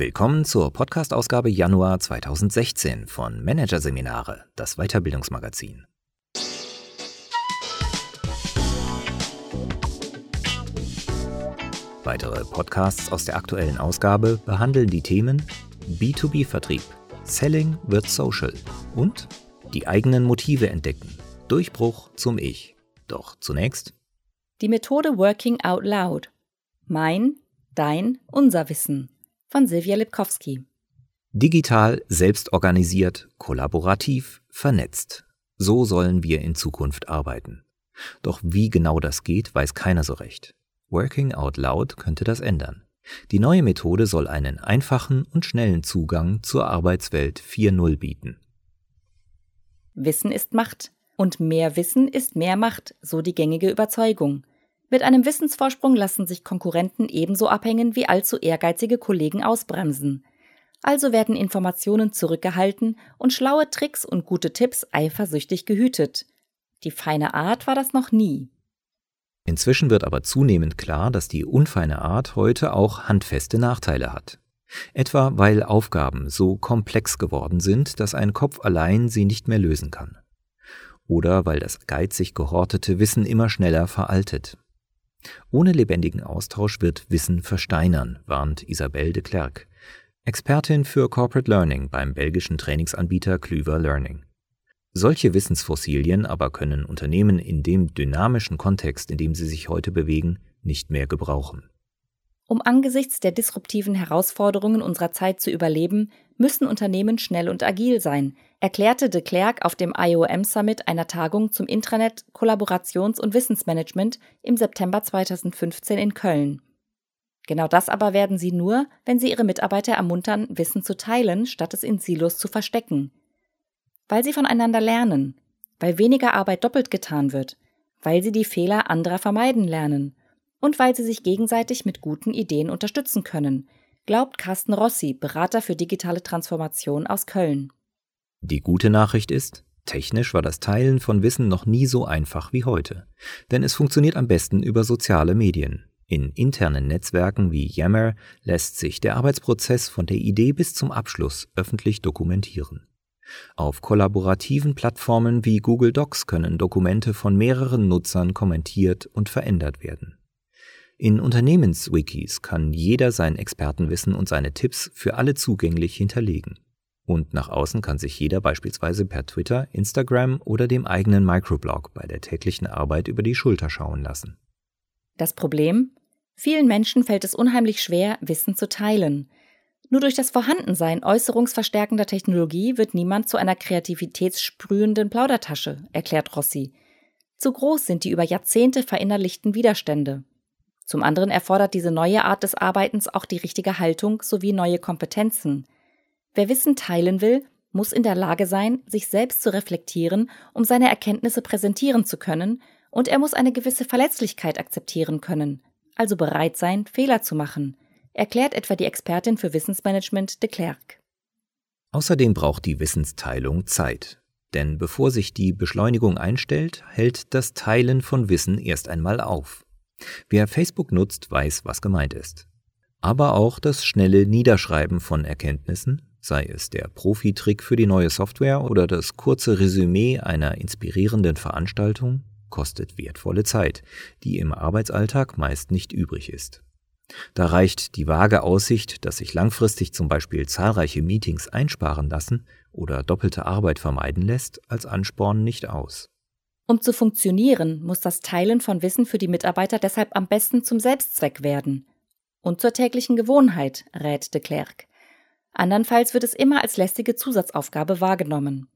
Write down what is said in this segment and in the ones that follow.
Willkommen zur Podcast-Ausgabe Januar 2016 von Managerseminare, das Weiterbildungsmagazin. Weitere Podcasts aus der aktuellen Ausgabe behandeln die Themen B2B-Vertrieb, Selling wird Social und die eigenen Motive entdecken, Durchbruch zum Ich. Doch zunächst die Methode Working Out Loud. Mein, dein, unser Wissen von Silvia Lipkowski. Digital, selbstorganisiert, kollaborativ, vernetzt. So sollen wir in Zukunft arbeiten. Doch wie genau das geht, weiß keiner so recht. Working Out Loud könnte das ändern. Die neue Methode soll einen einfachen und schnellen Zugang zur Arbeitswelt 4.0 bieten. Wissen ist Macht. Und mehr Wissen ist mehr Macht, so die gängige Überzeugung. Mit einem Wissensvorsprung lassen sich Konkurrenten ebenso abhängen wie allzu ehrgeizige Kollegen ausbremsen. Also werden Informationen zurückgehalten und schlaue Tricks und gute Tipps eifersüchtig gehütet. Die feine Art war das noch nie. Inzwischen wird aber zunehmend klar, dass die unfeine Art heute auch handfeste Nachteile hat. Etwa weil Aufgaben so komplex geworden sind, dass ein Kopf allein sie nicht mehr lösen kann. Oder weil das geizig gehortete Wissen immer schneller veraltet. Ohne lebendigen Austausch wird Wissen versteinern, warnt Isabelle de Klerk, Expertin für Corporate Learning beim belgischen Trainingsanbieter Klüver Learning. Solche Wissensfossilien aber können Unternehmen in dem dynamischen Kontext, in dem sie sich heute bewegen, nicht mehr gebrauchen. Um angesichts der disruptiven Herausforderungen unserer Zeit zu überleben, müssen Unternehmen schnell und agil sein, erklärte de Klerk auf dem IOM Summit einer Tagung zum Intranet, Kollaborations- und Wissensmanagement im September 2015 in Köln. Genau das aber werden sie nur, wenn sie ihre Mitarbeiter ermuntern, Wissen zu teilen, statt es in Silos zu verstecken. Weil sie voneinander lernen, weil weniger Arbeit doppelt getan wird, weil sie die Fehler anderer vermeiden lernen und weil sie sich gegenseitig mit guten Ideen unterstützen können, glaubt Carsten Rossi, Berater für digitale Transformation aus Köln. Die gute Nachricht ist, technisch war das Teilen von Wissen noch nie so einfach wie heute, denn es funktioniert am besten über soziale Medien. In internen Netzwerken wie Yammer lässt sich der Arbeitsprozess von der Idee bis zum Abschluss öffentlich dokumentieren. Auf kollaborativen Plattformen wie Google Docs können Dokumente von mehreren Nutzern kommentiert und verändert werden. In Unternehmenswikis kann jeder sein Expertenwissen und seine Tipps für alle zugänglich hinterlegen. Und nach außen kann sich jeder beispielsweise per Twitter, Instagram oder dem eigenen Microblog bei der täglichen Arbeit über die Schulter schauen lassen. Das Problem? Vielen Menschen fällt es unheimlich schwer, Wissen zu teilen. Nur durch das Vorhandensein äußerungsverstärkender Technologie wird niemand zu einer kreativitätssprühenden Plaudertasche, erklärt Rossi. Zu groß sind die über Jahrzehnte verinnerlichten Widerstände. Zum anderen erfordert diese neue Art des Arbeitens auch die richtige Haltung sowie neue Kompetenzen. Wer Wissen teilen will, muss in der Lage sein, sich selbst zu reflektieren, um seine Erkenntnisse präsentieren zu können, und er muss eine gewisse Verletzlichkeit akzeptieren können, also bereit sein, Fehler zu machen, erklärt etwa die Expertin für Wissensmanagement de Klerk. Außerdem braucht die Wissensteilung Zeit. Denn bevor sich die Beschleunigung einstellt, hält das Teilen von Wissen erst einmal auf. Wer Facebook nutzt, weiß, was gemeint ist. Aber auch das schnelle Niederschreiben von Erkenntnissen, sei es der Profi-Trick für die neue Software oder das kurze Resümee einer inspirierenden Veranstaltung, kostet wertvolle Zeit, die im Arbeitsalltag meist nicht übrig ist. Da reicht die vage Aussicht, dass sich langfristig zum Beispiel zahlreiche Meetings einsparen lassen oder doppelte Arbeit vermeiden lässt, als Ansporn nicht aus. Um zu funktionieren, muss das Teilen von Wissen für die Mitarbeiter deshalb am besten zum Selbstzweck werden und zur täglichen Gewohnheit, rät de Klerk. Andernfalls wird es immer als lästige Zusatzaufgabe wahrgenommen.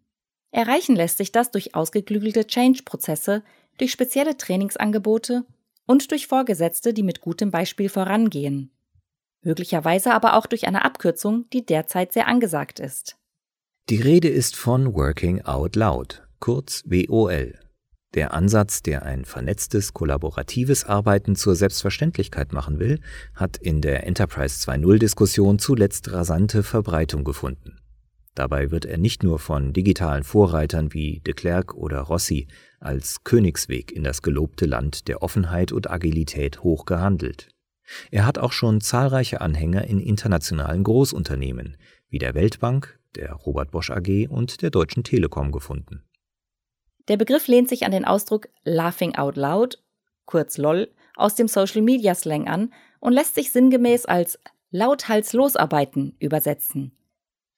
Erreichen lässt sich das durch ausgeklügelte Change-Prozesse, durch spezielle Trainingsangebote und durch Vorgesetzte, die mit gutem Beispiel vorangehen. Möglicherweise aber auch durch eine Abkürzung, die derzeit sehr angesagt ist. Die Rede ist von Working Out Loud, kurz WOL. Der Ansatz, der ein vernetztes, kollaboratives Arbeiten zur Selbstverständlichkeit machen will, hat in der Enterprise 2.0-Diskussion zuletzt rasante Verbreitung gefunden. Dabei wird er nicht nur von digitalen Vorreitern wie de Klerk oder Rossi als Königsweg in das gelobte Land der Offenheit und Agilität hoch gehandelt. Er hat auch schon zahlreiche Anhänger in internationalen Großunternehmen wie der Weltbank, der Robert Bosch AG und der Deutschen Telekom gefunden. Der Begriff lehnt sich an den Ausdruck Laughing Out Loud, kurz LOL, aus dem Social Media Slang an und lässt sich sinngemäß als lauthals losarbeiten übersetzen.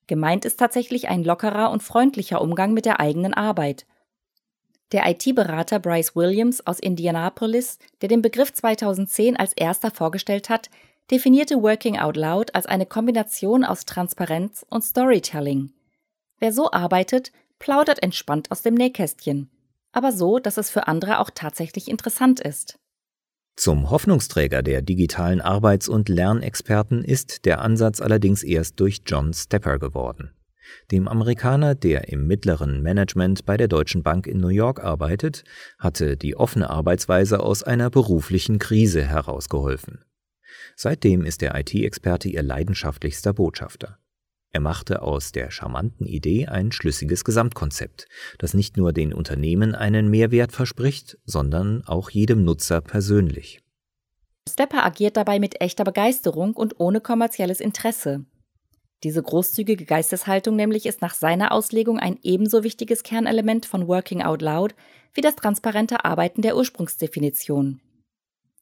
Gemeint ist tatsächlich ein lockerer und freundlicher Umgang mit der eigenen Arbeit. Der IT-Berater Bryce Williams aus Indianapolis, der den Begriff 2010 als erster vorgestellt hat, definierte Working Out Loud als eine Kombination aus Transparenz und Storytelling. Wer so arbeitet, plaudert entspannt aus dem Nähkästchen, aber so, dass es für andere auch tatsächlich interessant ist. Zum Hoffnungsträger der digitalen Arbeits- und Lernexperten ist der Ansatz allerdings erst durch John Stepper geworden. Dem Amerikaner, der im mittleren Management bei der Deutschen Bank in New York arbeitet, hatte die offene Arbeitsweise aus einer beruflichen Krise herausgeholfen. Seitdem ist der IT-Experte ihr leidenschaftlichster Botschafter. Er machte aus der charmanten Idee ein schlüssiges Gesamtkonzept, das nicht nur den Unternehmen einen Mehrwert verspricht, sondern auch jedem Nutzer persönlich. Stepper agiert dabei mit echter Begeisterung und ohne kommerzielles Interesse. Diese großzügige Geisteshaltung nämlich ist nach seiner Auslegung ein ebenso wichtiges Kernelement von Working Out Loud wie das transparente Arbeiten der Ursprungsdefinition.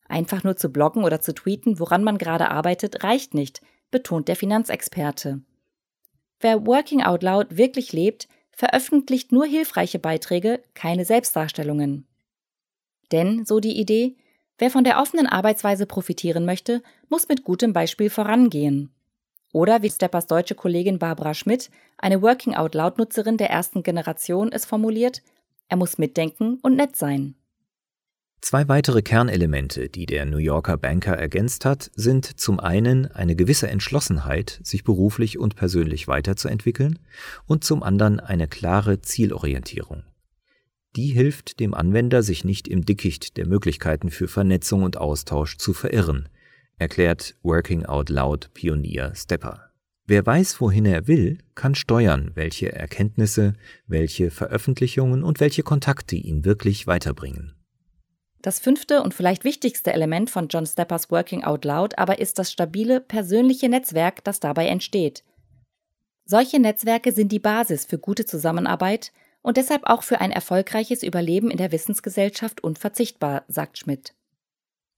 Einfach nur zu bloggen oder zu tweeten, woran man gerade arbeitet, reicht nicht, betont der Finanzexperte. Wer Working Out Loud wirklich lebt, veröffentlicht nur hilfreiche Beiträge, keine Selbstdarstellungen. Denn, so die Idee, wer von der offenen Arbeitsweise profitieren möchte, muss mit gutem Beispiel vorangehen. Oder wie Steppers deutsche Kollegin Barbara Schmidt, eine Working Out Loud Nutzerin der ersten Generation, es formuliert, er muss mitdenken und nett sein. Zwei weitere Kernelemente, die der New Yorker Banker ergänzt hat, sind zum einen eine gewisse Entschlossenheit, sich beruflich und persönlich weiterzuentwickeln, und zum anderen eine klare Zielorientierung. Die hilft dem Anwender, sich nicht im Dickicht der Möglichkeiten für Vernetzung und Austausch zu verirren, erklärt Working Out Loud Pionier Stepper. Wer weiß, wohin er will, kann steuern, welche Erkenntnisse, welche Veröffentlichungen und welche Kontakte ihn wirklich weiterbringen. Das fünfte und vielleicht wichtigste Element von John Steppers Working Out Loud aber ist das stabile persönliche Netzwerk, das dabei entsteht. Solche Netzwerke sind die Basis für gute Zusammenarbeit und deshalb auch für ein erfolgreiches Überleben in der Wissensgesellschaft unverzichtbar, sagt Schmidt.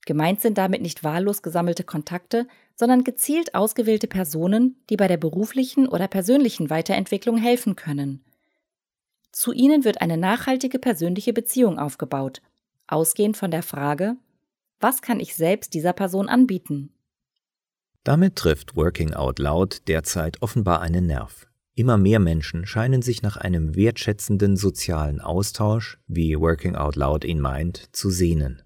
Gemeint sind damit nicht wahllos gesammelte Kontakte, sondern gezielt ausgewählte Personen, die bei der beruflichen oder persönlichen Weiterentwicklung helfen können. Zu ihnen wird eine nachhaltige persönliche Beziehung aufgebaut ausgehend von der Frage, was kann ich selbst dieser Person anbieten? Damit trifft Working Out Loud derzeit offenbar einen Nerv. Immer mehr Menschen scheinen sich nach einem wertschätzenden sozialen Austausch, wie Working Out Loud ihn meint, zu sehnen.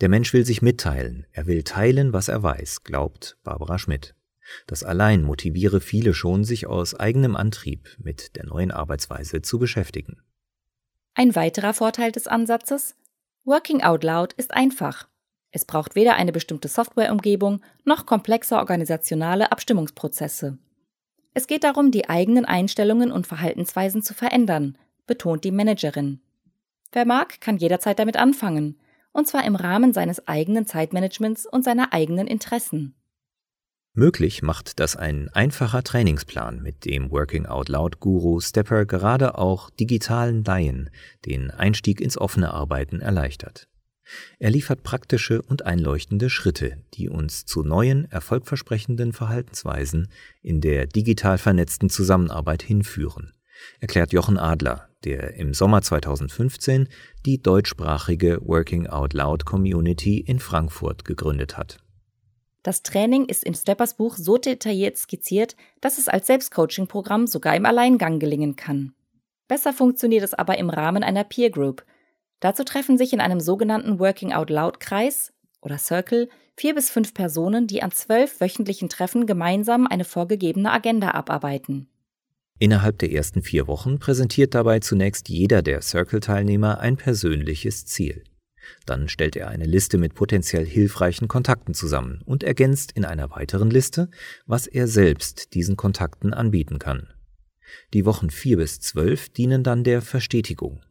Der Mensch will sich mitteilen, er will teilen, was er weiß, glaubt Barbara Schmidt. Das allein motiviere viele schon, sich aus eigenem Antrieb mit der neuen Arbeitsweise zu beschäftigen. Ein weiterer Vorteil des Ansatzes Working Out Loud ist einfach. Es braucht weder eine bestimmte Softwareumgebung noch komplexe organisationale Abstimmungsprozesse. Es geht darum, die eigenen Einstellungen und Verhaltensweisen zu verändern, betont die Managerin. Wer mag, kann jederzeit damit anfangen, und zwar im Rahmen seines eigenen Zeitmanagements und seiner eigenen Interessen. Möglich macht das ein einfacher Trainingsplan, mit dem Working Out Loud Guru Stepper gerade auch digitalen Laien den Einstieg ins offene Arbeiten erleichtert. Er liefert praktische und einleuchtende Schritte, die uns zu neuen, erfolgversprechenden Verhaltensweisen in der digital vernetzten Zusammenarbeit hinführen, erklärt Jochen Adler, der im Sommer 2015 die deutschsprachige Working Out Loud Community in Frankfurt gegründet hat. Das Training ist in Steppers Buch so detailliert skizziert, dass es als Selbstcoaching-Programm sogar im Alleingang gelingen kann. Besser funktioniert es aber im Rahmen einer Peer Group. Dazu treffen sich in einem sogenannten Working Out Loud Kreis oder Circle vier bis fünf Personen, die an zwölf wöchentlichen Treffen gemeinsam eine vorgegebene Agenda abarbeiten. Innerhalb der ersten vier Wochen präsentiert dabei zunächst jeder der Circle-Teilnehmer ein persönliches Ziel. Dann stellt er eine Liste mit potenziell hilfreichen Kontakten zusammen und ergänzt in einer weiteren Liste, was er selbst diesen Kontakten anbieten kann. Die Wochen vier bis zwölf dienen dann der Verstetigung.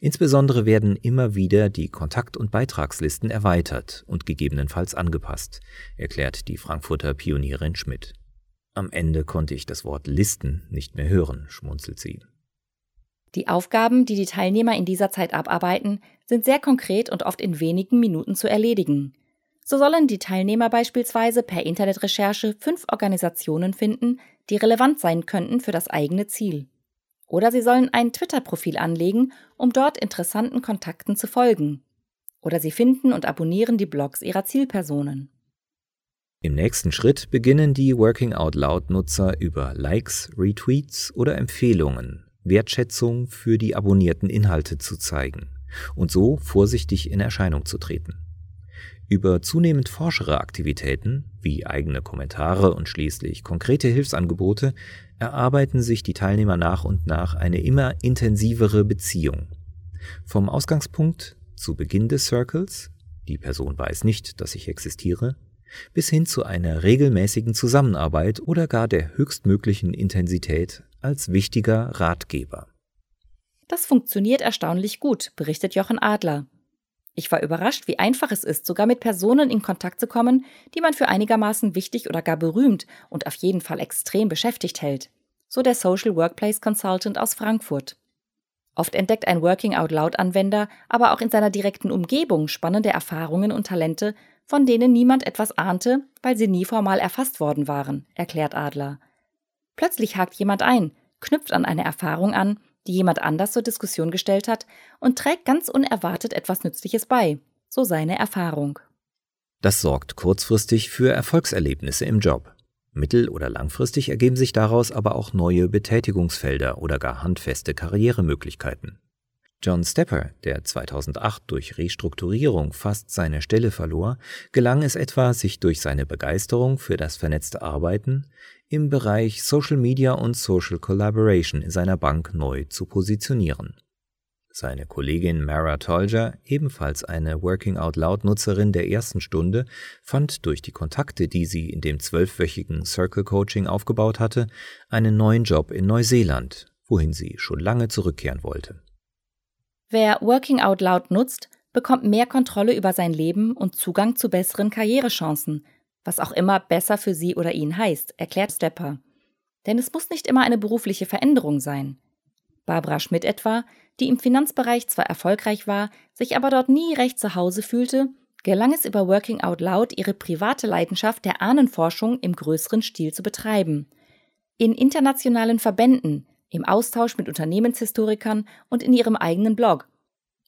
Insbesondere werden immer wieder die Kontakt- und Beitragslisten erweitert und gegebenenfalls angepasst, erklärt die Frankfurter Pionierin Schmidt. Am Ende konnte ich das Wort Listen nicht mehr hören, schmunzelt sie. Die Aufgaben, die die Teilnehmer in dieser Zeit abarbeiten, sind sehr konkret und oft in wenigen Minuten zu erledigen. So sollen die Teilnehmer beispielsweise per Internetrecherche fünf Organisationen finden, die relevant sein könnten für das eigene Ziel. Oder sie sollen ein Twitter-Profil anlegen, um dort interessanten Kontakten zu folgen. Oder sie finden und abonnieren die Blogs ihrer Zielpersonen. Im nächsten Schritt beginnen die Working Out Loud-Nutzer über Likes, Retweets oder Empfehlungen Wertschätzung für die abonnierten Inhalte zu zeigen und so vorsichtig in Erscheinung zu treten. Über zunehmend forschere Aktivitäten wie eigene Kommentare und schließlich konkrete Hilfsangebote erarbeiten sich die Teilnehmer nach und nach eine immer intensivere Beziehung. Vom Ausgangspunkt zu Beginn des Circles, die Person weiß nicht, dass ich existiere, bis hin zu einer regelmäßigen Zusammenarbeit oder gar der höchstmöglichen Intensität als wichtiger Ratgeber. Das funktioniert erstaunlich gut, berichtet Jochen Adler. Ich war überrascht, wie einfach es ist, sogar mit Personen in Kontakt zu kommen, die man für einigermaßen wichtig oder gar berühmt und auf jeden Fall extrem beschäftigt hält. So der Social Workplace Consultant aus Frankfurt. Oft entdeckt ein Working Out Loud Anwender aber auch in seiner direkten Umgebung spannende Erfahrungen und Talente, von denen niemand etwas ahnte, weil sie nie formal erfasst worden waren, erklärt Adler. Plötzlich hakt jemand ein, knüpft an eine Erfahrung an, die jemand anders zur Diskussion gestellt hat und trägt ganz unerwartet etwas Nützliches bei, so seine Erfahrung. Das sorgt kurzfristig für Erfolgserlebnisse im Job. Mittel- oder langfristig ergeben sich daraus aber auch neue Betätigungsfelder oder gar handfeste Karrieremöglichkeiten. John Stepper, der 2008 durch Restrukturierung fast seine Stelle verlor, gelang es etwa, sich durch seine Begeisterung für das vernetzte Arbeiten im Bereich Social Media und Social Collaboration in seiner Bank neu zu positionieren. Seine Kollegin Mara Tolger, ebenfalls eine Working Out Loud Nutzerin der ersten Stunde, fand durch die Kontakte, die sie in dem zwölfwöchigen Circle Coaching aufgebaut hatte, einen neuen Job in Neuseeland, wohin sie schon lange zurückkehren wollte. Wer Working Out Loud nutzt, bekommt mehr Kontrolle über sein Leben und Zugang zu besseren Karrierechancen, was auch immer besser für sie oder ihn heißt, erklärt Stepper. Denn es muss nicht immer eine berufliche Veränderung sein. Barbara Schmidt etwa, die im Finanzbereich zwar erfolgreich war, sich aber dort nie recht zu Hause fühlte, gelang es über Working Out Loud, ihre private Leidenschaft der Ahnenforschung im größeren Stil zu betreiben. In internationalen Verbänden, im Austausch mit Unternehmenshistorikern und in ihrem eigenen Blog.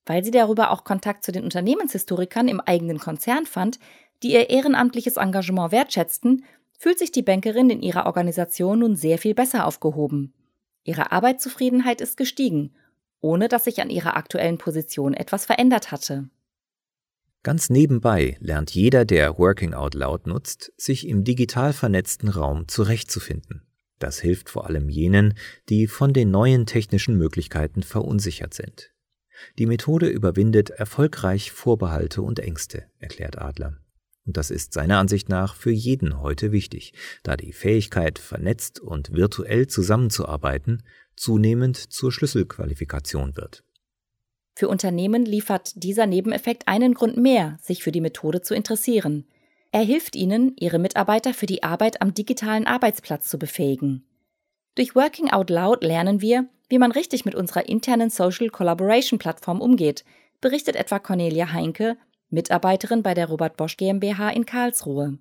Weil sie darüber auch Kontakt zu den Unternehmenshistorikern im eigenen Konzern fand, die ihr ehrenamtliches Engagement wertschätzten, fühlt sich die Bankerin in ihrer Organisation nun sehr viel besser aufgehoben. Ihre Arbeitszufriedenheit ist gestiegen, ohne dass sich an ihrer aktuellen Position etwas verändert hatte. Ganz nebenbei lernt jeder, der Working Out Loud nutzt, sich im digital vernetzten Raum zurechtzufinden. Das hilft vor allem jenen, die von den neuen technischen Möglichkeiten verunsichert sind. Die Methode überwindet erfolgreich Vorbehalte und Ängste, erklärt Adler. Und das ist seiner Ansicht nach für jeden heute wichtig, da die Fähigkeit, vernetzt und virtuell zusammenzuarbeiten, zunehmend zur Schlüsselqualifikation wird. Für Unternehmen liefert dieser Nebeneffekt einen Grund mehr, sich für die Methode zu interessieren. Er hilft ihnen, ihre Mitarbeiter für die Arbeit am digitalen Arbeitsplatz zu befähigen. Durch Working Out Loud lernen wir, wie man richtig mit unserer internen Social Collaboration Plattform umgeht, berichtet etwa Cornelia Heinke, Mitarbeiterin bei der Robert Bosch GmbH in Karlsruhe.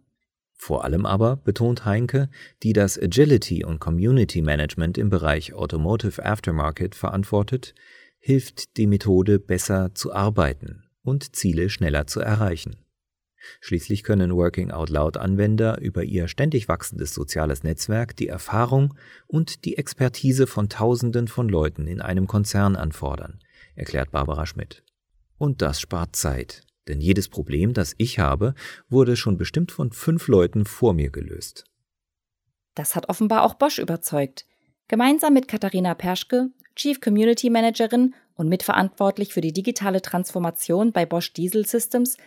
Vor allem aber, betont Heinke, die das Agility und Community Management im Bereich Automotive Aftermarket verantwortet, hilft die Methode besser zu arbeiten und Ziele schneller zu erreichen. Schließlich können Working Out Loud Anwender über ihr ständig wachsendes soziales Netzwerk die Erfahrung und die Expertise von Tausenden von Leuten in einem Konzern anfordern, erklärt Barbara Schmidt. Und das spart Zeit, denn jedes Problem, das ich habe, wurde schon bestimmt von fünf Leuten vor mir gelöst. Das hat offenbar auch Bosch überzeugt. Gemeinsam mit Katharina Perschke, Chief Community Managerin und mitverantwortlich für die digitale Transformation bei Bosch Diesel Systems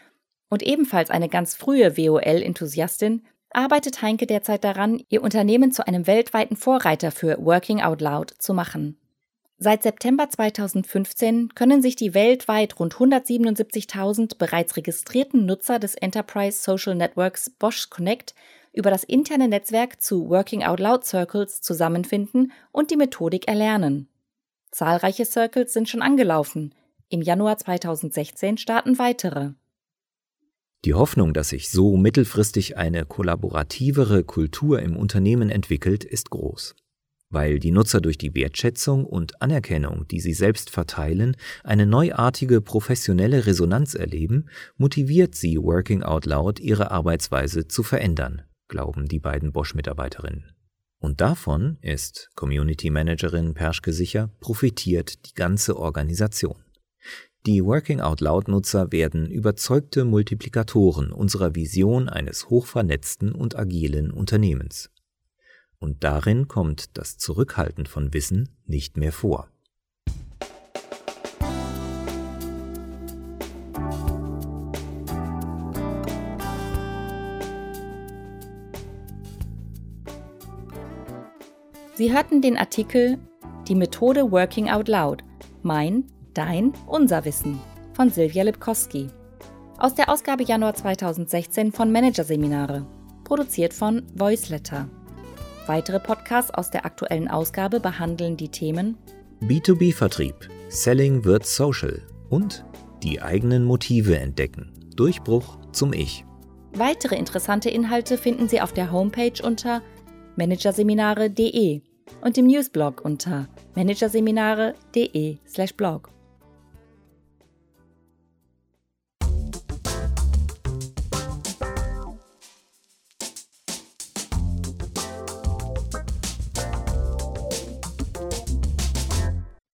und ebenfalls eine ganz frühe WOL-Enthusiastin, arbeitet Heinke derzeit daran, ihr Unternehmen zu einem weltweiten Vorreiter für Working Out Loud zu machen. Seit September 2015 können sich die weltweit rund 177.000 bereits registrierten Nutzer des Enterprise Social Networks Bosch Connect über das interne Netzwerk zu Working Out Loud Circles zusammenfinden und die Methodik erlernen. Zahlreiche Circles sind schon angelaufen. Im Januar 2016 starten weitere. Die Hoffnung, dass sich so mittelfristig eine kollaborativere Kultur im Unternehmen entwickelt, ist groß weil die Nutzer durch die Wertschätzung und Anerkennung, die sie selbst verteilen, eine neuartige professionelle Resonanz erleben, motiviert sie Working Out Loud, ihre Arbeitsweise zu verändern, glauben die beiden Bosch-Mitarbeiterinnen. Und davon ist Community Managerin Perschke sicher, profitiert die ganze Organisation. Die Working Out Loud Nutzer werden überzeugte Multiplikatoren unserer Vision eines hochvernetzten und agilen Unternehmens und darin kommt das Zurückhalten von Wissen nicht mehr vor. Sie hörten den Artikel Die Methode Working Out Loud. Mein, dein, unser Wissen von Silvia Lipkowski. Aus der Ausgabe Januar 2016 von Managerseminare. Produziert von Voiceletter. Weitere Podcasts aus der aktuellen Ausgabe behandeln die Themen B2B-Vertrieb, Selling wird Social und die eigenen Motive entdecken. Durchbruch zum Ich. Weitere interessante Inhalte finden Sie auf der Homepage unter managerseminare.de und im Newsblog unter managerseminare.de/blog.